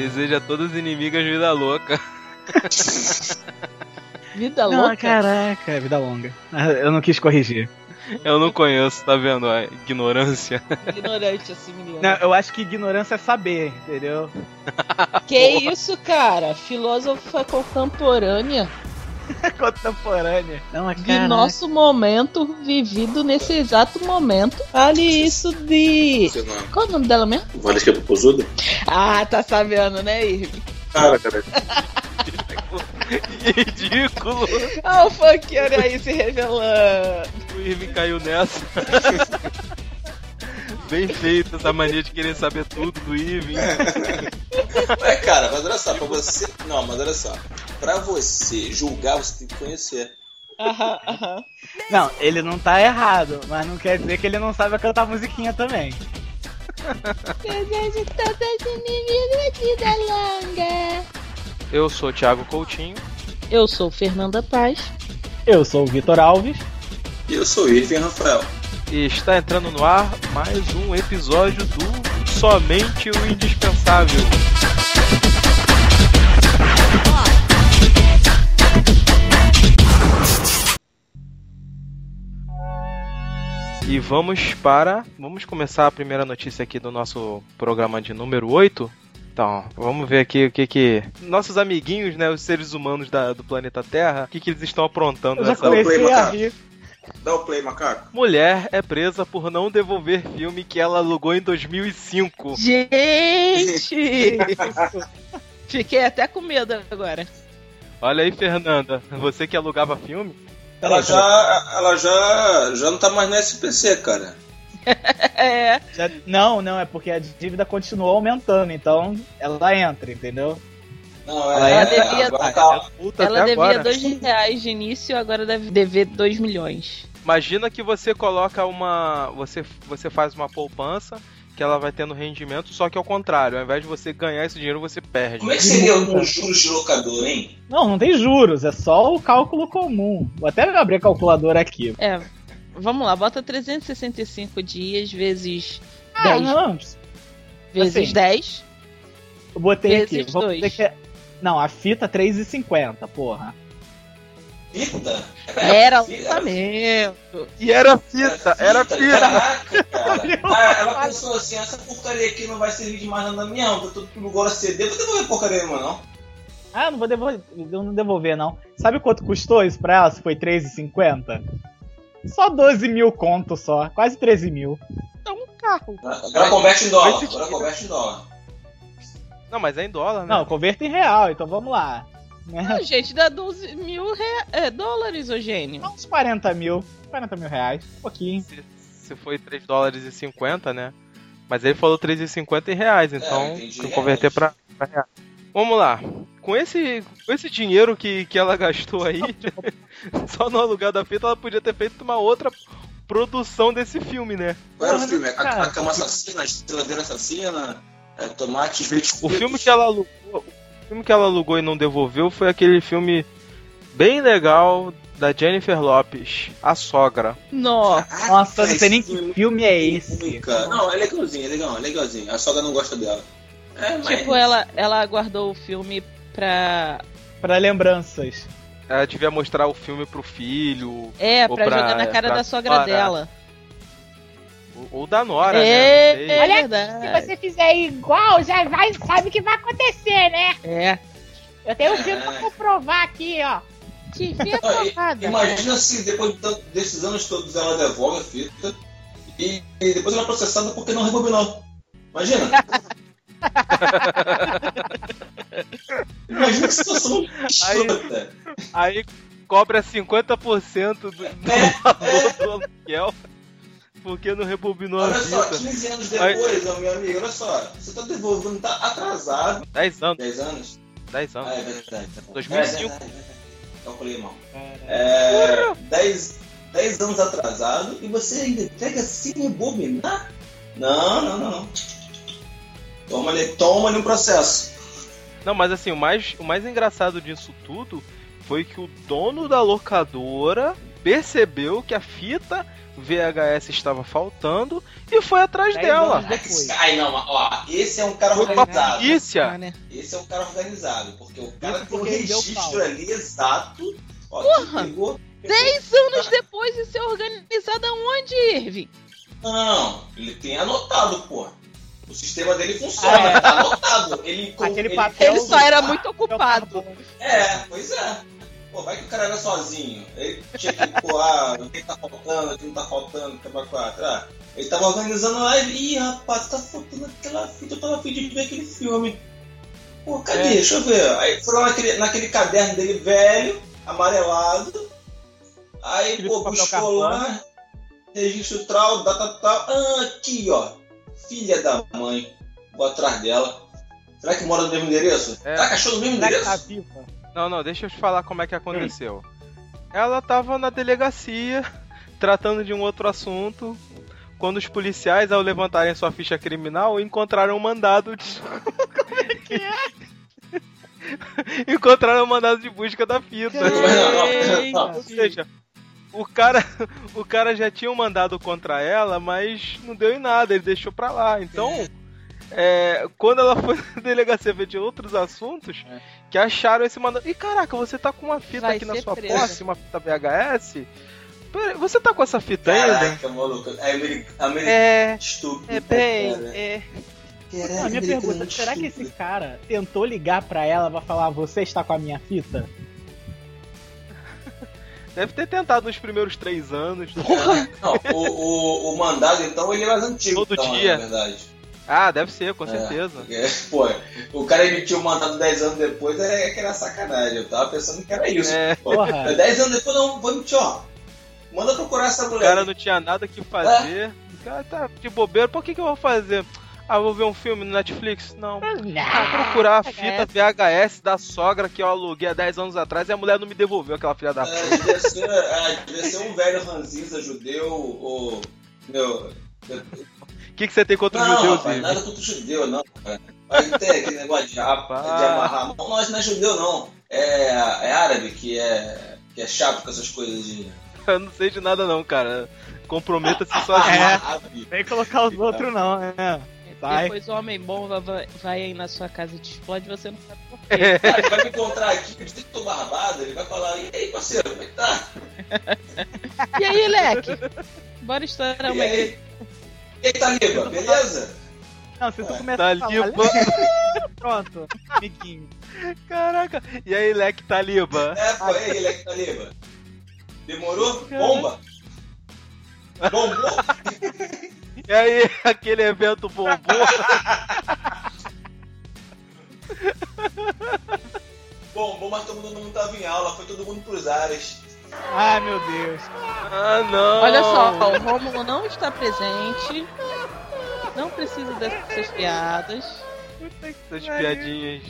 Deseja a todas as inimigas vida louca. Vida Não, louca? caraca, vida longa. Eu não quis corrigir. Eu não conheço, tá vendo a ignorância? Ignorante assim, menino. Não, eu acho que ignorância é saber, entendeu? Que isso, cara? Filósofa contemporânea Contemporânea. Não, mas de nosso momento, vivido nesse exato momento. Fale isso de. Qual o nome dela mesmo? Valesca Popozuda? Ah, tá sabendo, né, Irving? Cara, cara. Ridículo! Ah, o funkeiro aí se revelando. O Irving caiu nessa. Bem feito essa mania de querer saber tudo do Irving. Mas, cara, mas olha só, pra você. Não, mas olha só. Pra você julgar, você tem que conhecer. Aham, aham. Não, ele não tá errado, mas não quer dizer que ele não sabe cantar musiquinha também. Desejo todas inimigas vida longa. Eu sou o Thiago Coutinho. Eu sou Fernanda Paz. Eu sou o Vitor Alves. E eu sou o Irving Rafael. Está entrando no ar mais um episódio do Somente o Indispensável. E vamos para. Vamos começar a primeira notícia aqui do nosso programa de número 8. Então, vamos ver aqui o que que. Nossos amiguinhos, né? Os seres humanos da- do planeta Terra, o que, que eles estão aprontando Eu já nessa comecei a rir. Dá o play, macaco. Mulher é presa por não devolver filme que ela alugou em 2005. Gente! Fiquei até com medo agora. Olha aí, Fernanda, você que alugava filme? Ela já, ela já, já não tá mais no SPC, cara. É. Já- Não, não, é porque a dívida continuou aumentando, então ela entra, entendeu? Não, Ela é, devia- tá, Ela até devia dois reais de início, agora deve dever 2 milhões. Imagina que você coloca uma. Você, você faz uma poupança que ela vai tendo rendimento, só que ao contrário, ao invés de você ganhar esse dinheiro, você perde. Como é que seria os juros de locador, hein? Não, não tem juros, é só o cálculo comum. Vou até abrir a calculadora aqui. É. Vamos lá, bota 365 dias vezes Ah, 10. não, vezes assim. 10. eu botei aqui. Vezes Vamos dois. dizer que é... Não, a fita 3,50, porra. Fita? Era Fita? lançamento. E era fita, era fita. Caraca, cara. Ah, ela pensou assim, essa porcaria aqui não vai servir de mais nada minha, não. Tá tudo agora CD. Vou devolver porcaria nenhuma, não. Ah, não vou devolver, eu não devolver, não. Sabe quanto custou isso pra ela? Se foi 3,50? Só 12 mil conto só, quase 13 mil. É um carro. Agora converte em dólar. Agora converte em dólar. Não, mas é em dólar, né? Não, converta em real, então vamos lá. Né? Não, gente, dá 12 mil rea- é, dólares, ô gênio. Uns 40 mil, 40 mil reais, um pouquinho. Se, se foi 3 dólares e 50, né? Mas ele falou 3,50 em reais, então É, eu converter pra, pra reais. Vamos lá. Com esse, com esse dinheiro que, que ela gastou aí, só no aluguel da fita, ela podia ter feito uma outra produção desse filme, né? Qual era o filme? A, a cama assassina, a geladeira assassina, é, tomate verde. O filme que ela alugou, o filme que ela alugou e não devolveu foi aquele filme bem legal da Jennifer Lopes, A Sogra. Nossa. Nossa, eu não sei nem esse filme que filme é esse. ruim, cara. Não, é legalzinho, é legal, é legalzinho. A sogra não gosta dela. É, mas... Tipo, ela, ela guardou o filme pra. Pra lembranças. Ela devia mostrar o filme pro filho, É, pra, pra- jogar na cara pra da sogra dela. Ou, da Nora, é, né? Sei. é Olha, verdade. Se você fizer igual, já vai, sabe o que vai acontecer, né? É. Eu tenho um filme pra comprovar aqui, ó. Que fia e- safada. Imagina se depois de tanto- desses anos todos ela devolve a fita e, e depois ela é processada porque não rebobinou. Imagina. Imagina que situação escrota. Aí, cobra 50% do, do valor do aluguel porque não rebobinou a Olha só, fita. 15 anos depois, ó, meu amigo, olha só. Você tá devolvendo, tá atrasado. 10 anos, 10 anos? 10 Ah, anos. é verdade. tá bom. 2005. É verdade, é. Calculei mal. É, 10, 10 anos atrasado e você ainda entrega sem rebobinar? Não, não, não, não. Toma-lhe toma um processo. Não, mas assim, o mais, o mais engraçado disso tudo foi que o dono da locadora percebeu que a fita VHS estava faltando e foi atrás Dez dela. Ai, não, ó, esse é um cara Foi organizado. polícia. Ah, né? Esse é um cara organizado, porque o cara tem um registro ali exato. Ó, Porra! pegou, Dez anos depois de ser organizado aonde, Irving? Não, não, ele tem anotado, pô. O sistema dele funciona, É. tá anotado. Ele, Aquele ele, papel- Ele só era muito ocupado. É, pois é. Pô, vai que o cara era sozinho. Ele tinha que, ah, o que tá faltando, o que não tá faltando, que é quatro. Ah, ele tava organizando lá e, ih, rapaz, tá faltando aquela fita, eu tava afim de ver aquele filme. Pô, cadê? É. Deixa eu ver. Aí foi lá naquele, naquele caderno dele velho, amarelado. Aí, pô, buscou lá, registro tal, data tal. Ah, aqui, ó. Filha da mãe. Vou atrás dela. Será que mora no mesmo endereço? É. Será que achou no mesmo Será que endereço? tá viva? Não, não, deixa eu te falar como é que aconteceu. Ela tava na delegacia, tratando de um outro assunto, quando os policiais, ao levantarem sua ficha criminal, encontraram um mandado de. encontraram um mandado de busca da fita. Ou seja, o cara, o cara já tinha um mandado contra ela, mas não deu em nada, ele deixou pra lá. Então, é, quando ela foi na delegacia ver de outros assuntos, É. que acharam esse mandado. E caraca, você tá com uma fita Vai aqui na sua presa. posse, uma fita VHS? Você tá com essa fita ainda? Caraca, maluco. É americano. É, Estúpido. é bem, cara. é. A minha pergunta, será que esse cara tentou ligar pra ela pra falar, você está com a minha fita? Deve ter tentado nos primeiros três anos. né? Não, o, o, o mandado, então, ele é mais antigo. Todo então, dia. Na verdade. Ah, deve ser, com É. certeza. Porque, pô, o cara emitiu o mandado 10 anos depois, é que era sacanagem. Eu tava pensando que era isso. É. Pô, Porra. 10 anos depois, não, vou emitir, ó. Manda procurar essa O mulher. cara não tinha nada que fazer. O cara tá de bobeira. Por que, que eu vou fazer? Ah, vou ver um filme no Netflix? Não. Ah, procurar a fita VHS da sogra que eu aluguei há 10 anos atrás e a mulher não me devolveu aquela filha da puta. É, devia, ser, é, devia ser um velho ranzinza judeu, ou. Meu. O que, que você tem contra os Não, judeus, rapaz, Ivo? nada contra o judeu, não, cara. Mas tem aquele negócio de, rapa, de amarrar. Não, nós não é judeu, não. É, é árabe que é, que é chato com essas coisas de. Eu não sei de nada não, cara. Comprometa-se sozinho. É. Árabe. Nem colocar os outros não, né? Vai. Depois o homem bom vai, vai aí na sua casa e te explode você não sabe por quê. É. Cara, ele vai me encontrar aqui, eu que tô barbado, ele vai falar, e aí, parceiro, como é que tá? E aí, Leque? Bora estourar E uma aí? E aí, Taliba, beleza? Não, se tu Ué, começar Tá a falar, pronto, amiguinho. Caraca. E aí, Leque Taliba? É, pô, e aí, Leque Taliba? Demorou? Bomba? Bombou? E aí, aquele evento bombou? Bombou, mas todo mundo não tava em aula, foi todo mundo pros ares. Ai, meu Deus. Ah, não. Olha só, o Rômulo não está presente. Não precisa dessas piadas. Essas piadinhas.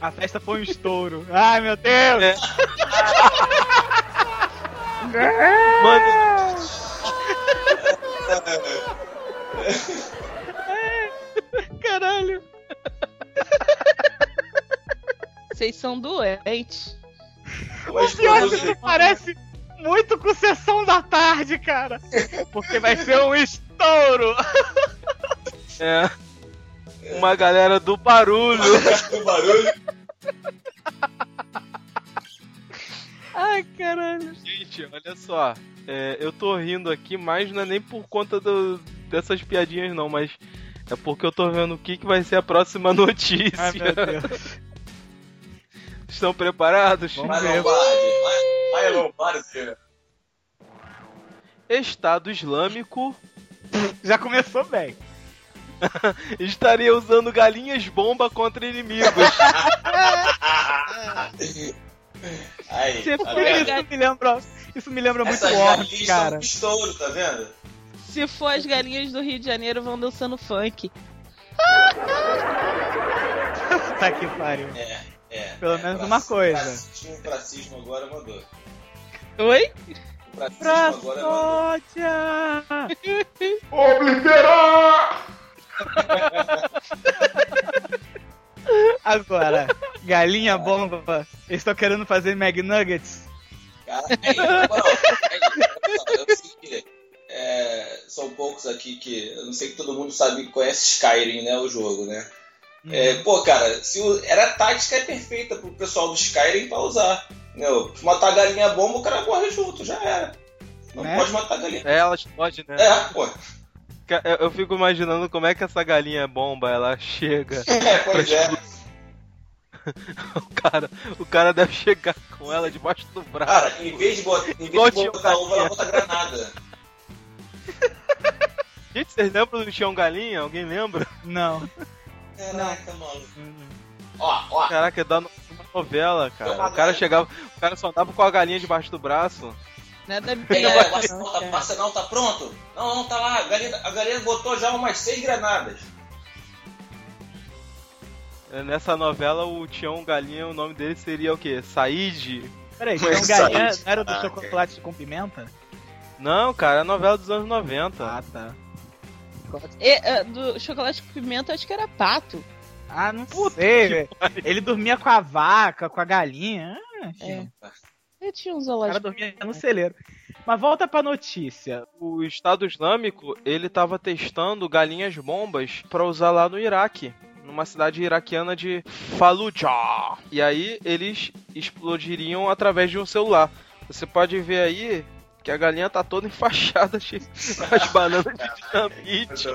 A festa foi um estouro. Ai, meu Deus. É. Mano, Caralho. Vocês são doentes. O pior é que isso parece muito com sessão da tarde, cara. Porque vai ser um estouro. é. Uma galera do barulho. o barulho. Ai, caralho. Gente, olha só. é, eu tô rindo aqui, mas não é nem por conta do- dessas piadinhas, não, mas é porque eu tô vendo o que, que vai ser a próxima notícia. Ai, meu Deus. Estão preparados? Vamos Vai, ver. Lombardi. Vai, vai, Lombardi. Estado Islâmico Já começou bem. estaria usando galinhas bomba contra inimigos. Aí, Se tá for vendo? isso me lembra, isso me lembra muito Essas galinhas cara. são tá vendo? Se for as galinhas do Rio de Janeiro vão dançando funk. tá que pariu. É. Pelo é, menos pra- uma coisa. pra- O pracismo agora mandou. Oi? O pracismo Pra agora mandou. sódia! Agora, galinha bomba. Estão querendo fazer McNuggets. Cara, eu sei que é, são poucos aqui que. Eu não sei que todo mundo sabe conhece Skyrim, né? O jogo, né? É, pô, cara, se o- era a tática é perfeita pro pessoal do Skyrim pra usar. Entendeu? Se matar a galinha bomba, o cara morre junto, já era. Não Né? pode matar a galinha. É, elas podem, né? É, pô. Eu eu fico imaginando como é que essa galinha bomba, ela chega. É, pois é. O cara, o cara deve chegar com ela debaixo do braço. Cara, em vez de botar, em vez de botar uva, ela bota granada. Gente, vocês lembram do Tião Galinha? Alguém lembra? Não. Caraca, maluco. Ó, ó. Caraca, é da no- uma novela, cara. O cara chegava, o cara só andava com a galinha debaixo do braço. Nada É, bem. é, o arsenal tá, o arsenal tá pronto? Não, não, tá lá. A galinha, a galinha botou já umas seis granadas. É, Nessa novela, o Tião Galinha, o nome dele seria o quê? Said? Peraí, Mas então galinha não era do Ah, chocolate com pimenta? Não, cara, é novela dos anos 90. Ah, tá. É, do chocolate com pimenta, acho que era pato. Ah, não sei, velho. Ele dormia com a vaca, com a galinha. Ah, É. Eu tinha um O cara dormia no celeiro. Mas volta pra notícia. O Estado Islâmico, ele tava testando galinhas bombas pra usar lá no Iraque, numa cidade iraquiana de Fallujah. E aí eles explodiriam através de um celular. Você pode ver aí que a galinha tá toda enfaixada cheia com as bananas de dinamite.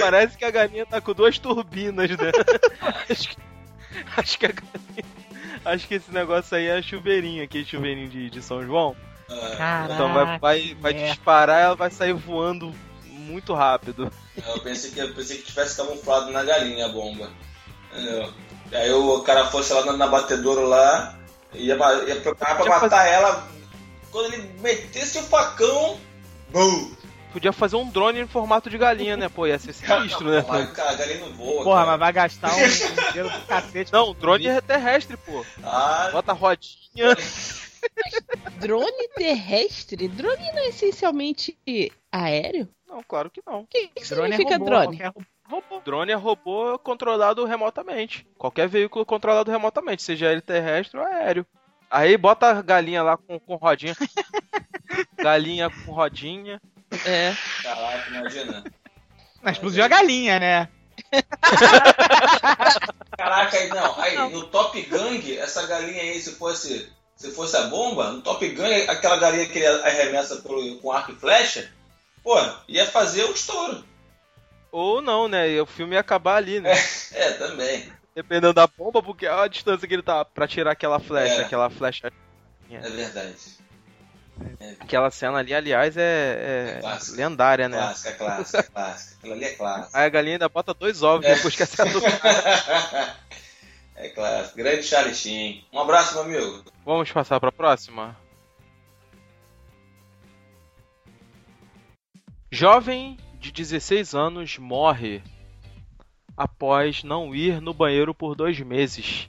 Parece que a galinha tá com duas turbinas, né? acho, que, acho que a galinha. Acho que esse negócio aí é chuveirinho, aquele chuveirinho de, de São João. Ah, Caraca. Então vai, vai, vai merda. disparar ela vai sair voando muito rápido. eu pensei que eu pensei que tivesse camuflado na galinha a bomba. Entendeu? Aí o cara fosse lá na, na batedora lá, ia, ia preparar pra matar ela. Quando ele metesse o facão. Bum! Podia fazer um drone em formato de galinha, né? Pô, ia ser sinistro, né? Mas, cara, a galinha não voa. Porra, cara. mas vai gastar um um dinheiro do cacete. Não, drone é terrestre, pô. Ah, Bota rodinha. Drone terrestre? Drone não é essencialmente aéreo? Não, claro que não. O que, que Drone é significa robô, drone? robô. Drone é robô controlado remotamente. Qualquer veículo controlado remotamente, seja ele terrestre ou aéreo. Aí bota a galinha lá com, com rodinha. galinha com rodinha. É. caraca, imagina. Mas explodiu a galinha, né? Caraca, aí não. Aí, no Top Gang, essa galinha aí, se fosse. Se fosse a bomba, no Top Gun, aquela galinha que ele arremessa pelo, com arco e flecha, pô, ia fazer o estouro. Ou não, né? E o filme ia acabar ali, né? É, também. Dependendo da bomba, porque olha a distância que ele tá pra tirar aquela flecha, É. aquela flecha. É verdade. Aquela cena ali, aliás, é, é Clássico. lendária, né? Clássica, clássica, clássica. Aquilo ali é clássico. Aí a galinha ainda bota dois ovos É. depois que acerta o É clássico. Grande Charlie Sheen. Um abraço, meu amigo. Vamos passar pra próxima? Jovem de 16 anos morre após não ir no banheiro por dois meses.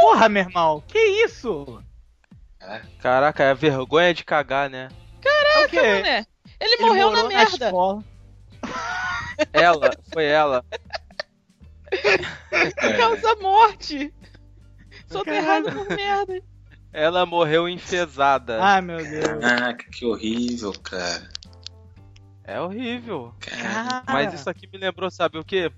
Porra, meu irmão, que isso? Caraca, é vergonha de cagar, né? É o quê? né? Ele, morreu na morou merda. escola. Ela, foi ela. Causa morte. Soterrado por merda. Ela morreu enfesada. Ai, meu Deus. Caraca, que horrível, cara. É horrível. Cara. Mas isso aqui me lembrou, sabe o quê?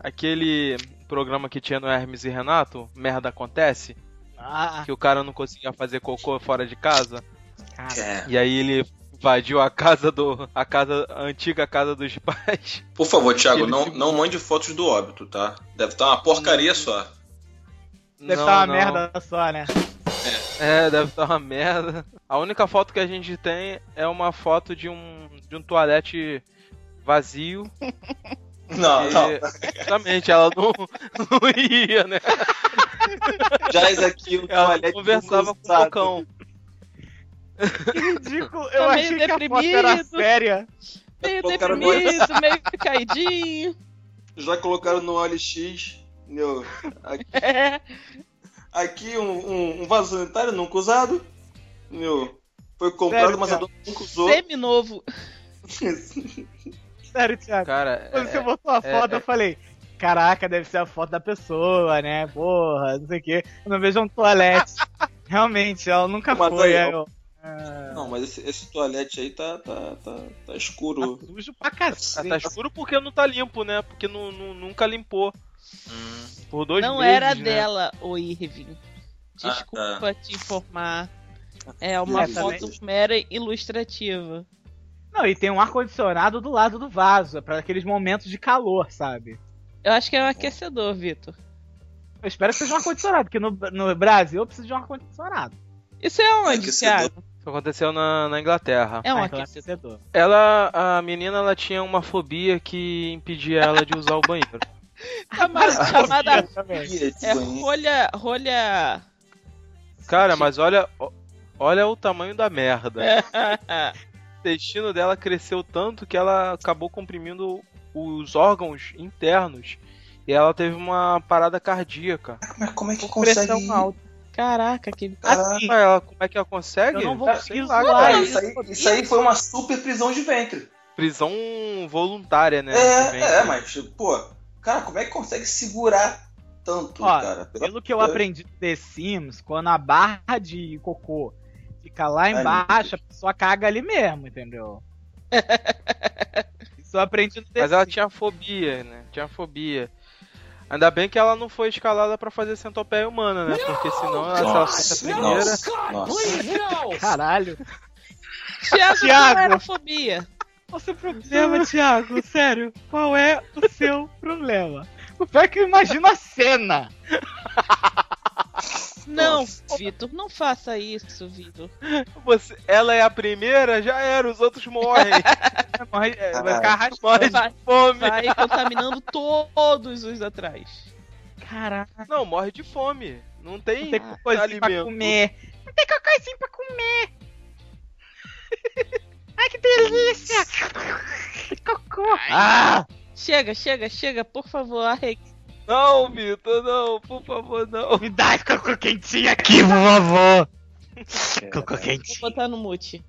Aquele programa que tinha no Hermes e Renato, Merda Acontece, Ah, que o cara não conseguia fazer cocô fora de casa. cara. É. E aí ele invadiu a casa do. a casa. a antiga casa dos pais. Por favor, Thiago, não, não mande fotos do óbito, tá? Deve estar uma porcaria só. Deve Não, estar uma não. merda só, né? É, deve estar uma merda. A única foto que a gente tem é uma foto de um. de um toalete vazio. Não, E, não. Exatamente, ela não, não ia, né? Jaz aqui, o Ela conversava com o. Bocão. Que ridículo. Eu Tá meio achei que a foto era deprimido. séria. Meio no- deprimido, meio caidinho. Já colocaram no OLX. Entendeu? Aqui, É. aqui um, um, um vaso sanitário nunca usado. Entendeu? Foi comprado, Sério, mas a dona nunca usou. Semi-novo. Sério, Thiago. Cara, Quando é- você botou a é- foto, é- eu falei, caraca, deve ser a foto da pessoa, né? Porra, não sei o quê. Eu não vejo um toalete. Realmente, ela nunca Mas foi. aí, ó. eu, ah, Não, mas esse, esse toalete aí tá, tá, tá, tá escuro. tá sujo pra Ah, cacete. tá escuro porque não tá limpo, né? Porque nu- nu- nunca limpou. Por dois Não meses, era né? dela, o Irving. Ah, Desculpa te informar. É uma É, foto também. mera ilustrativa. Não, e tem um ar-condicionado do lado do vaso, é pra aqueles momentos de calor, sabe? Eu acho que é um aquecedor, Vitor. Eu espero que seja um ar-condicionado, porque no, no Brasil eu preciso de um ar-condicionado. Isso é onde. Thiago? Isso aconteceu na, na Inglaterra. É um Ah, então aquecedor. Ela, a menina, ela tinha uma fobia que impedia ela de usar o banheiro. Chamada, chamada é rolha. rolha. Cara, mas olha, olha o tamanho da merda. O intestino dela cresceu tanto que ela acabou comprimindo os órgãos internos e ela teve uma parada cardíaca. Mas como é que consegue? alta. Caraca, que. Caraca, Assim, Ah, ela, como é que ela consegue? Eu não vou Sei conseguir lá, cara. cara, isso aí, isso aí foi uma super prisão de ventre. Prisão voluntária, né? É, é, mas, pô, cara, como é que consegue segurar tanto, Ó, cara? Pelo Pelo que eu aprendi no The Sims, quando a barra de cocô fica lá Ai, embaixo, a pessoa caga ali mesmo, entendeu? Isso eu aprendi no Mas ela tinha fobia, né? Tinha fobia. Ainda bem que ela não foi escalada pra fazer centopeia humana, né? Porque senão, ela, se ela fosse a primeira. Nossa, nossa. Caralho. Thiago, Thiago. não era fobia. Qual o seu problema, Thiago? Sério, qual é o seu problema? O pior é que eu imagino a cena. Não, Vitor, não faça isso, Vitor. Você, ela é a primeira, já era, os outros morrem. Morre- é, Vai ficar Vai, de fome. vai contaminando todos os atrás. Caraca, Não, morre de fome. Não tem, não tem pra comer. Não tem coisinha pra comer. Ai, que delícia. Cocô. Ah! Chega, chega, chega, por favor, arregue. Não, Vitor, não, por favor, não. Me dá esse cocô quentinho aqui, por favor. Cocô Vou quente. botar no mute.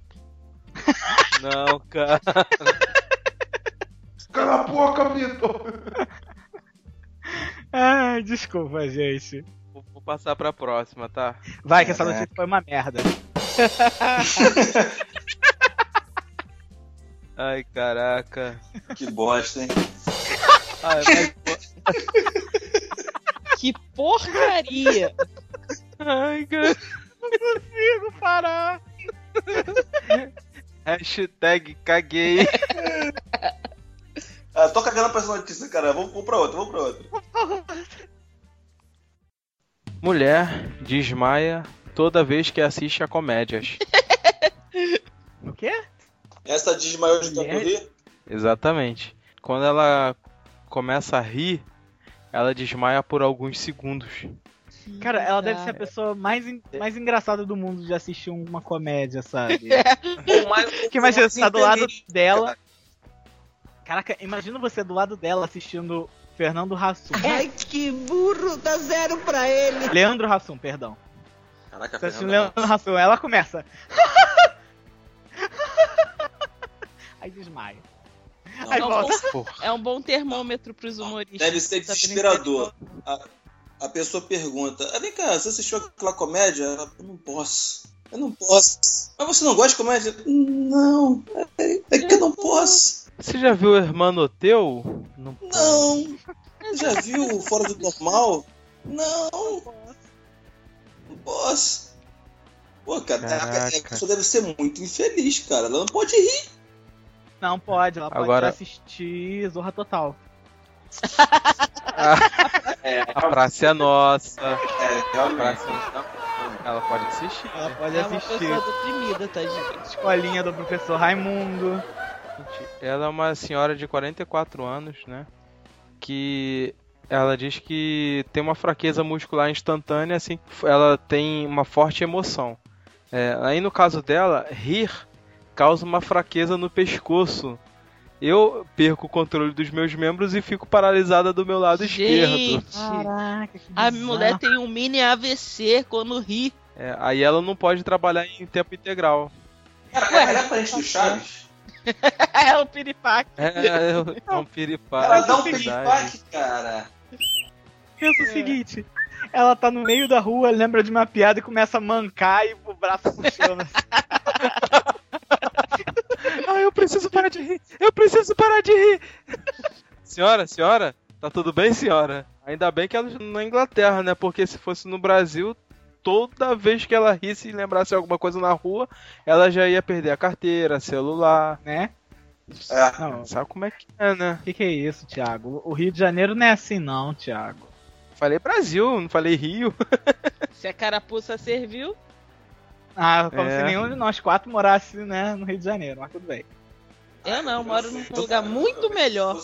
Não, cara. Cala a boca, Vitor! Ai, desculpa, gente. Vou, vou passar pra próxima, tá? Vai, que essa Caraca. notícia foi uma merda. Ai, caraca. Que bosta, hein? Ai, mas, Que porcaria! ai, cara. Consigo parar. Hashtag caguei. Ah, tô cagando pra essa notícia, cara. Vamos, vamos pra outra, vamos pra outra. Mulher desmaia toda vez que assiste a comédias. O quê? Essa desmaiou de tanto rir? Exatamente. Quando ela começa a rir, ela desmaia por alguns segundos. Cara, ela deve ser a pessoa mais, en- mais engraçada do mundo de assistir uma comédia, sabe? Mas Porque imagina, você tá do lado entendi. dela. Caraca, imagina você do lado dela assistindo Fernando Hassum. Ai, que burro, dá zero pra ele. Leandro Hassum, perdão. Caraca, Você assistindo Fernanda. Leandro Hassum, ela começa. Aí desmaia. Não, Aí volta. É um bom termômetro pros humoristas. Deve ser desesperador. A, a pessoa pergunta: ah, Vem cá, você assistiu aquela comédia? Eu não posso. Eu não posso. Mas você não gosta de comédia? Não. É, é que eu não posso. Você já viu o Hermano Teu? Não. Não. Já viu Fora do Normal? Não. Não posso. Pô, cara, Caraca. a pessoa deve ser muito infeliz, cara. Ela não pode rir. Não pode, ela pode Agora- assistir Zorra Total. É, A praça é nossa. é A praça... Ela pode assistir. Ela pode É uma assistir pessoa deprimida, tá, gente? Escolinha do Professor Raimundo. Ela é uma senhora de 44 anos, né? Que Ela diz que tem uma fraqueza muscular instantânea, assim, ela tem uma forte emoção. É, aí no caso dela, rir causa uma fraqueza no pescoço. Eu perco o controle dos meus membros e fico paralisada do meu lado Gente, esquerdo. Caraca, que a mulher tem um mini AVC quando ri. É, aí ela não pode trabalhar em tempo integral. Cara, Ué. ela é parente do Chaves. É o piripaque. É, é, é um piripaque. Ela dá um piripaque, cara. Pensa o seguinte. Ela tá no meio da rua, lembra de uma piada e começa a mancar e o braço puxando. eu preciso parar de rir! Eu preciso parar de rir! senhora, senhora? Tá tudo bem, senhora? Ainda bem que ela na Inglaterra, né? Porque se fosse no Brasil, toda vez que ela risse e lembrasse alguma coisa na rua, ela já ia perder a carteira, celular. né? É. Não, Sabe como é que é, né? o que, que é isso, Thiago? O Rio de Janeiro não é assim, não, Thiago. Falei Brasil, não falei Rio. Se a carapuça serviu, Ah, como É. se nenhum de nós quatro morasse né, no Rio de Janeiro, mas tudo bem. Eu não, moro num lugar muito melhor.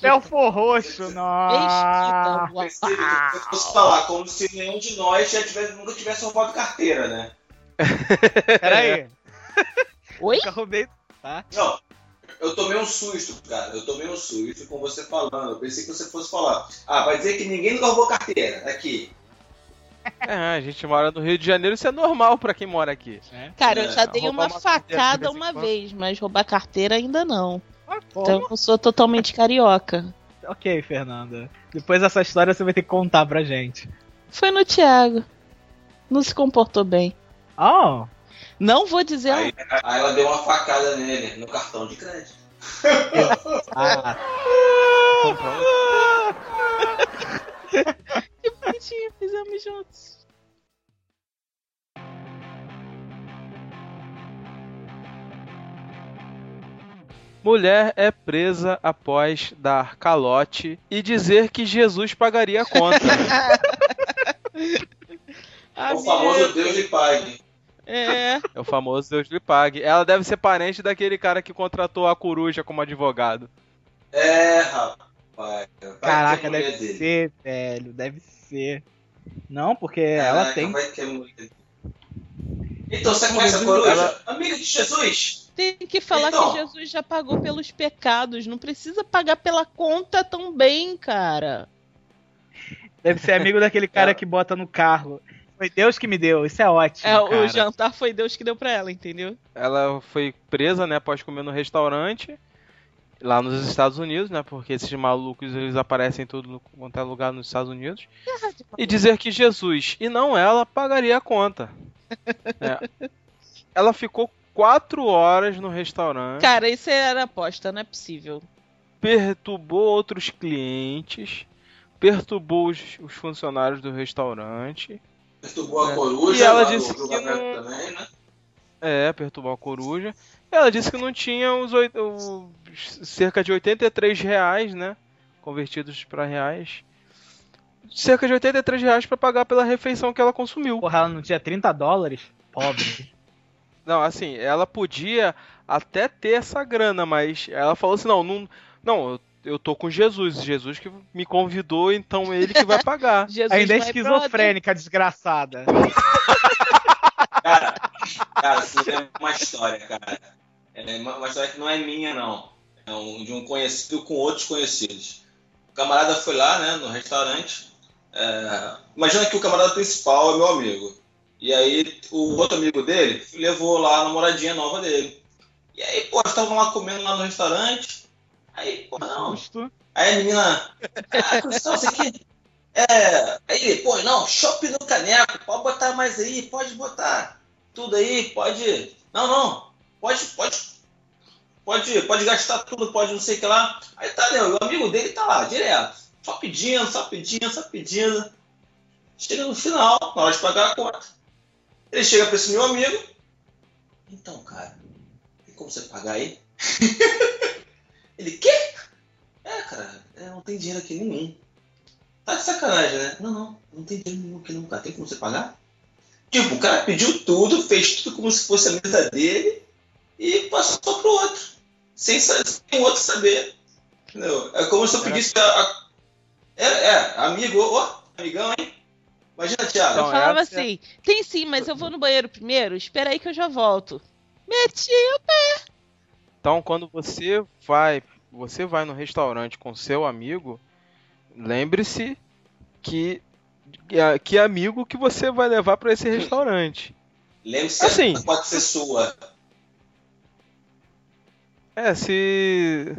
Belfor Roxo, nossa. Pensei- se eu fosse falar como se nenhum de nós já tivesse, nunca tivesse roubado carteira, né? Peraí, Oi? nunca roubei. Tá? Não, eu tomei um susto, cara. Eu tomei um susto com você falando. Eu pensei que você fosse falar. Ah, vai dizer que ninguém nunca roubou carteira. Aqui. É, a gente mora no Rio de Janeiro, isso é normal pra quem mora aqui. Cara, eu É, já dei uma uma facada uma vez, mas roubar carteira ainda não. Ah, Então eu sou totalmente carioca. Ok, Fernanda. Depois dessa história você vai ter que contar pra gente. Foi no Thiago. Não se comportou bem. Oh, Não vou dizer. Aí, aí ela deu uma facada nele no cartão de crédito. ah, bonitinho, fizemos juntos. Mulher é presa após dar calote e dizer que Jesus pagaria a conta. Ah, o famoso Deus lhe pague. É. É o famoso Deus lhe pague. Ela deve ser parente daquele cara que contratou a coruja como advogado. É, rapaz. Caraca, deve dele. ser, velho, deve ser. Não, porque ela Caraca, tem. Vai ter. Então, você conhece a coruja? Ela- Amiga de Jesus? Tem que falar Então. que Jesus já pagou pelos pecados. Não precisa pagar pela conta também, cara. Deve ser amigo daquele cara É. que bota no carro. Foi Deus que me deu, isso é ótimo. É, o jantar foi Deus que deu pra ela, entendeu? Ela foi presa, né, após comer no restaurante lá nos Estados Unidos, né, porque esses malucos eles aparecem em todo quanto é lugar nos Estados Unidos. E dizer que Jesus e não ela pagaria a conta. É. Ela ficou quatro horas no restaurante, Cara, isso era aposta, não é possível. perturbou outros clientes, perturbou os, os funcionários do restaurante. Perturbou É. a coruja. E ela disse que não- Também, né? É, perturbar a coruja. Ela disse que não tinha os, oit- os cerca de 83 reais, né? Convertidos para reais. Cerca de 83 reais para pagar pela refeição que ela consumiu. Porra, ela não tinha 30 dólares? Pobre. Não, assim, ela podia até ter essa grana, mas ela falou assim: não, não, não eu, eu tô com Jesus. Jesus que me convidou, então ele que vai pagar. Jesus Ainda é esquizofrênica, desgraçada. Cara, cara, isso é uma história, cara. É uma história que não é minha, não. É um- de um conhecido com outros conhecidos. O camarada foi lá, né, no restaurante. É, imagina que o camarada principal é meu amigo. E aí o outro amigo dele levou lá a namoradinha nova dele. E aí, pô, estavam lá comendo lá no restaurante. Aí, pô, não. Aí a menina, ah, Cristão, isso aqui. É. Aí ele, pô, não, shopping no caneco, pode botar mais aí, pode botar tudo aí, pode. Não, não, pode, pode. Pode, pode gastar tudo, pode não sei o que lá. Aí tá, né? O amigo dele tá lá, direto. Só pedindo, só pedindo, só pedindo. Chega no final, na hora de pagar a conta. Ele chega pra esse meu amigo. Então, cara, tem como você pagar aí? ele, quê? É, cara, é, não tem dinheiro aqui nenhum. Tá de sacanagem, né? Não, não, não tem dinheiro nenhum aqui não, cara. Tem como você pagar? Tipo, o cara pediu tudo, fez tudo como se fosse a mesa dele e passou pro outro. Sem, sem o outro saber. Entendeu? É como se eu pedisse a. a- É, é, amigo, ó, amigão, hein? Imagina, Thiago. Eu Então, falava essa é- assim: tem sim, mas eu vou no banheiro primeiro, espera aí que eu já volto. Meti o pé. Então, quando você vai, você vai no restaurante com seu amigo, lembre-se que que amigo que você vai levar para esse restaurante. Lembre-se Assim. que pode ser sua. É, se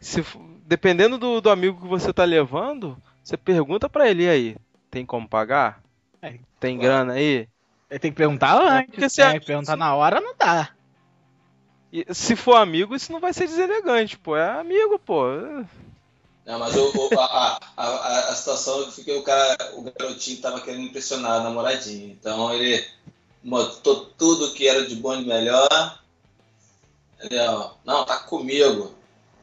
se dependendo do, do amigo que você tá levando, você pergunta pra ele "E aí, tem como pagar? É, Tem grana aí? Tem que perguntar antes. porque se é- Perguntar na hora não dá. E se for amigo, isso não vai ser deselegante, pô. É amigo, pô. Não, mas o, o- a, a, a, a situação foi que o cara, o garotinho tava querendo impressionar a namoradinha. Então ele botou tudo que era de bom e de melhor. Ele, ó, não, tá comigo.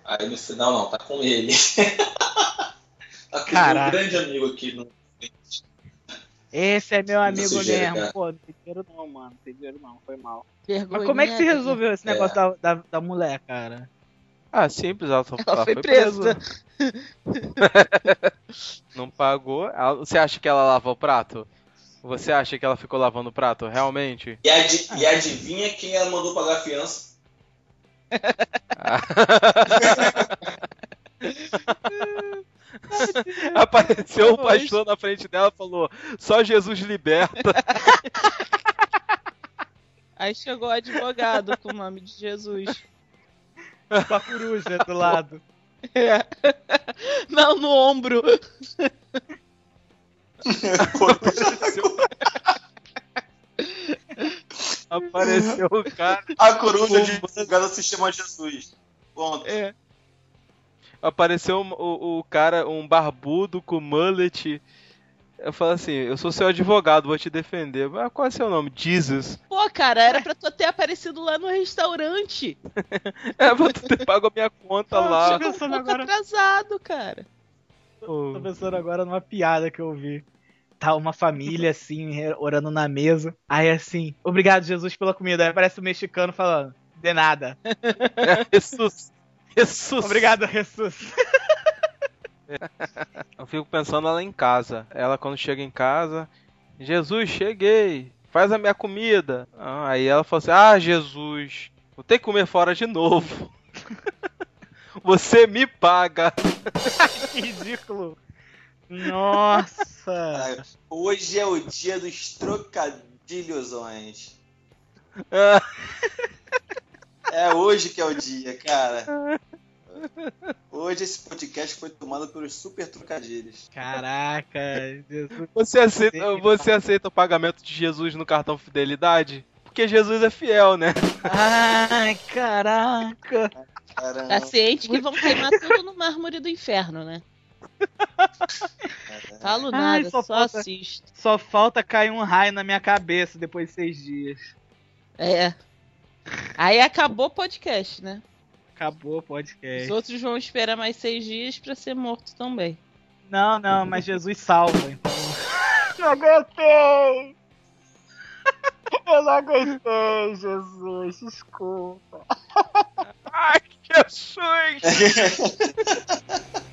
Aí no final, não, tá com ele. tá com Caraca. um grande amigo aqui. No... Esse é meu amigo sujeira, mesmo. cara. Pô, não tem dinheiro não, mano. Não tem dinheiro não, foi mal. Vergonha. Mas como é que se resolveu esse É. negócio da, da, da mulher, cara? Ah, simples, ela, só, Ela foi presa. Não pagou. Ela- Você acha que ela lava o prato? Você acha que ela ficou lavando o prato? Realmente? E, adi- e adivinha quem ela mandou pagar a fiança? Apareceu o pastor na frente dela e falou: Só Jesus liberta. Aí chegou o advogado com o nome de Jesus. Com a coruja do lado. É. Não, no ombro. Apareceu, Apareceu o cara. A coruja de advogado se chama Jesus. Ponto. É. Apareceu o, o- cara, um barbudo com mullet. Eu falo assim: Eu sou seu advogado, vou te defender. Mas qual é seu nome? Jesus. Pô, cara, era pra tu ter aparecido lá no restaurante. É, vou ter pago a minha conta lá. chega- Chegou um pouco agora. atrasado, cara. Tô pensando agora numa piada que eu vi. Tá uma família assim, orando na mesa. Aí assim, obrigado Jesus pela comida. Aí aparece o mexicano falando, de nada. Jesus. Jesus. Obrigado, Jesus. Eu fico pensando ela em casa. Ela quando chega em casa, Jesus, cheguei. Faz a minha comida. Ah, aí ela fala assim: Ah, Jesus, vou ter que comer fora de novo. Você me paga. Que ridículo. Nossa. Hoje é o dia dos trocadilhosões. Ah, É hoje que é o dia, cara. Hoje esse podcast foi tomado pelos super trocadilhos. Caraca, Jesus. Você aceita, você aceita o pagamento de Jesus no cartão fidelidade? Porque Jesus é fiel, né? Ai, caraca. Caramba. Tá ciente que vão queimar tudo no mármore do inferno, né? Falo Ai, nada, só só, falta- assisto. Só falta cair um raio na minha cabeça depois de seis dias. É. Aí acabou o podcast, né? Acabou o Os podcast. outros vão esperar mais seis dias pra ser morto também. Não, não, mas Jesus salva, então. Não aguentei! Eu não aguentei, Jesus, desculpa. Ai, Jesus!